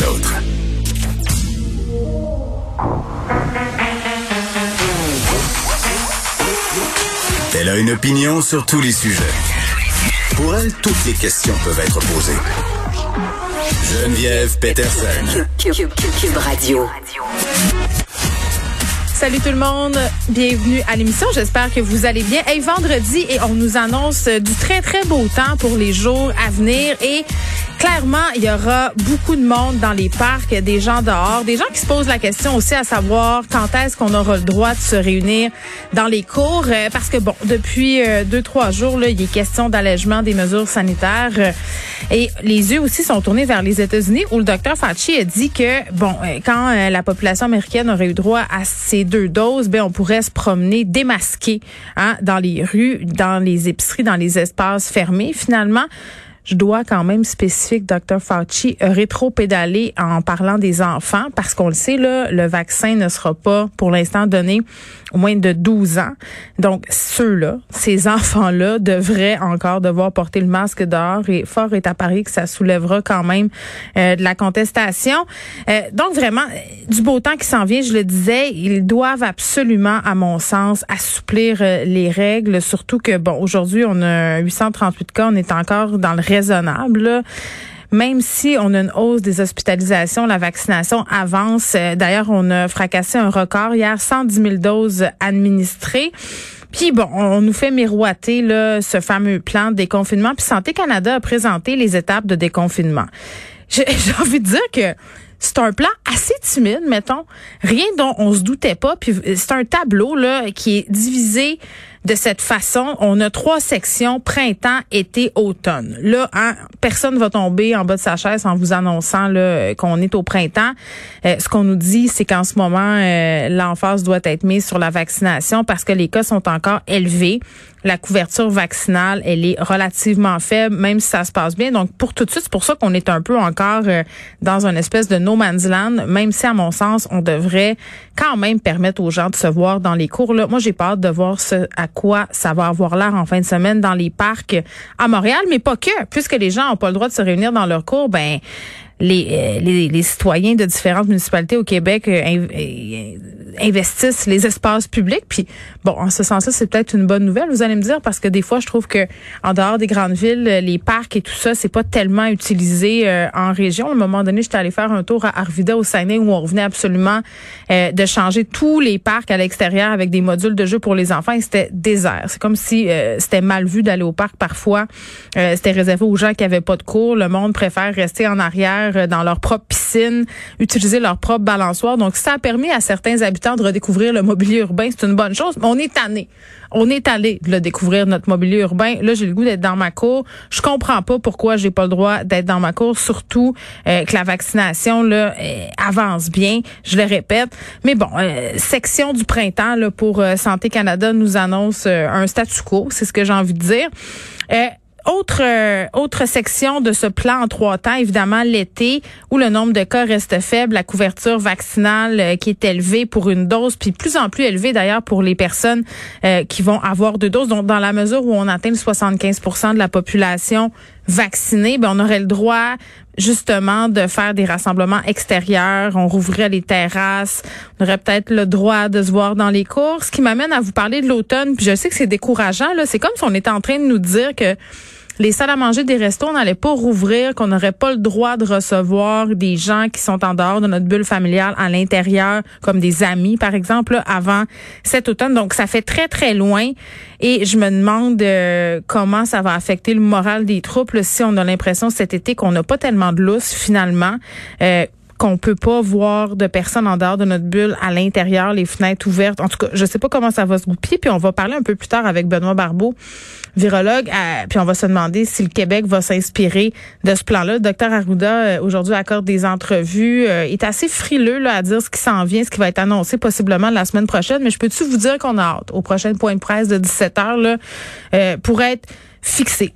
les autres. Elle a une opinion sur tous les sujets. Pour elle, toutes les questions peuvent être posées. Geneviève Peterson. Cube Radio. Salut tout le monde, bienvenue à l'émission. J'espère que vous allez bien. Hey, vendredi et on nous annonce du très très beau temps pour les jours à venir et clairement, il y aura beaucoup de monde dans les parcs, des gens dehors, des gens qui se posent la question aussi à savoir quand est-ce qu'on aura le droit de se réunir dans les cours. Euh, parce que, bon, depuis euh, deux, trois jours, là, il est question d'allègement des mesures sanitaires. Euh, et les yeux aussi sont tournés vers les États-Unis où le docteur Fauci a dit que, bon, quand la population américaine aurait eu droit à ces deux doses, ben on pourrait se promener démasqué hein, dans les rues, dans les épiceries, dans les espaces fermés. Finalement, je dois quand même spécifique, Dr. Fauci, rétro-pédaler en parlant des enfants parce qu'on le sait, là, le vaccin ne sera pas pour l'instant donné au moins de 12 ans. Donc, ceux-là, ces enfants-là devraient encore devoir porter le masque dehors et fort est à Paris que ça soulèvera quand même euh, de la contestation. Euh, donc, vraiment, du beau temps qui s'en vient, je le disais, ils doivent absolument, à mon sens, assouplir euh, les règles, surtout que, bon, aujourd'hui, on a 838 cas, on est encore dans le raisonnable. Même si on a une hausse des hospitalisations, la vaccination avance. Euh, d'ailleurs, on a fracassé un record hier, 110 000 doses administrées. Puis bon, on nous fait miroiter là, ce fameux plan de déconfinement. Puis Santé Canada a présenté les étapes de déconfinement. J'ai envie de dire que c'est un plan assez timide, mettons, rien dont on se doutait pas. Puis c'est un tableau là qui est divisé de cette façon. On a trois sections printemps, été, automne. Là, hein, personne va tomber en bas de sa chaise en vous annonçant qu'on est au printemps. Euh, ce qu'on nous dit, c'est qu'en ce moment, euh, l'emphase doit être mise sur la vaccination parce que les cas sont encore élevés. La couverture vaccinale, elle est relativement faible, même si ça se passe bien. Donc, pour tout de suite, c'est pour ça qu'on est un peu encore euh, dans une espèce de no man's land, même si, à mon sens, on devrait quand même permettre aux gens de se voir dans les cours. Là, moi, j'ai hâte de voir ce à quoi ça va avoir l'air en fin de semaine dans les parcs à Montréal, mais pas que, puisque les gens n'ont pas le droit de se réunir dans leurs cours, ben les, euh, les, les, citoyens de différentes municipalités au Québec euh, euh, investissent les espaces publics. Puis bon, en ce sens-là, c'est peut-être une bonne nouvelle. Vous allez me dire parce que des fois, je trouve que en dehors des grandes villes, les parcs et tout ça, c'est pas tellement utilisé en région. À un moment donné, j'étais allée faire un tour à Arvida au Saguenay où on revenait absolument de changer tous les parcs à l'extérieur avec des modules de jeu pour les enfants. Et c'était désert. C'est comme si c'était mal vu d'aller au parc parfois. c'était réservé aux gens qui avaient pas de cours. Le monde préfère rester en arrière euh, dans leur propre piscine, utiliser leur propre balançoire. Donc, ça a permis à certains habitants de redécouvrir le mobilier urbain. C'est une bonne chose, mais on est tanné. On est allé de le découvrir, notre mobilier urbain. Là, j'ai le goût d'être dans ma cour. Je comprends pas pourquoi j'ai pas le droit d'être dans ma cour, surtout euh, que la vaccination là euh, avance bien, je le répète. Mais bon, section du printemps là, pour Santé Canada nous annonce un statu quo, c'est ce que j'ai envie de dire. Autre euh, autre section de ce plan en trois temps, évidemment l'été où le nombre de cas reste faible, la couverture vaccinale euh, qui est élevée pour une dose, puis plus en plus élevée d'ailleurs pour les personnes euh, qui vont avoir deux doses. Donc dans la mesure où on atteint le 75% de la population vaccinée, ben on aurait le droit justement de faire des rassemblements extérieurs, on rouvrirait les terrasses, on aurait peut-être le droit de se voir dans les cours, ce qui m'amène à vous parler de l'automne, puis je sais que c'est décourageant là, c'est comme si on était en train de nous dire que les salles à manger des restos n'allaient pas rouvrir, qu'on n'aurait pas le droit de recevoir des gens qui sont en dehors de notre bulle familiale à l'intérieur, comme des amis, par exemple, avant cet automne. Donc, ça fait très, très loin. Et je me demande euh, comment ça va affecter le moral des troupes si on a l'impression cet été qu'on n'a pas tellement de lousse, finalement. Euh, qu'on peut pas voir de personnes en dehors de notre bulle à l'intérieur, les fenêtres ouvertes. En tout cas, je sais pas comment ça va se goupiller. Puis on va parler un peu plus tard avec Benoît Barbeau, virologue. Euh, puis on va se demander si le Québec va s'inspirer de ce plan-là. Le docteur Arruda, euh, aujourd'hui, accorde des entrevues. Euh, est assez frileux là, à dire ce qui s'en vient, ce qui va être annoncé possiblement la semaine prochaine. Mais je peux-tu vous dire qu'on a hâte au prochain point de presse de 17 heures là, pour être fixé?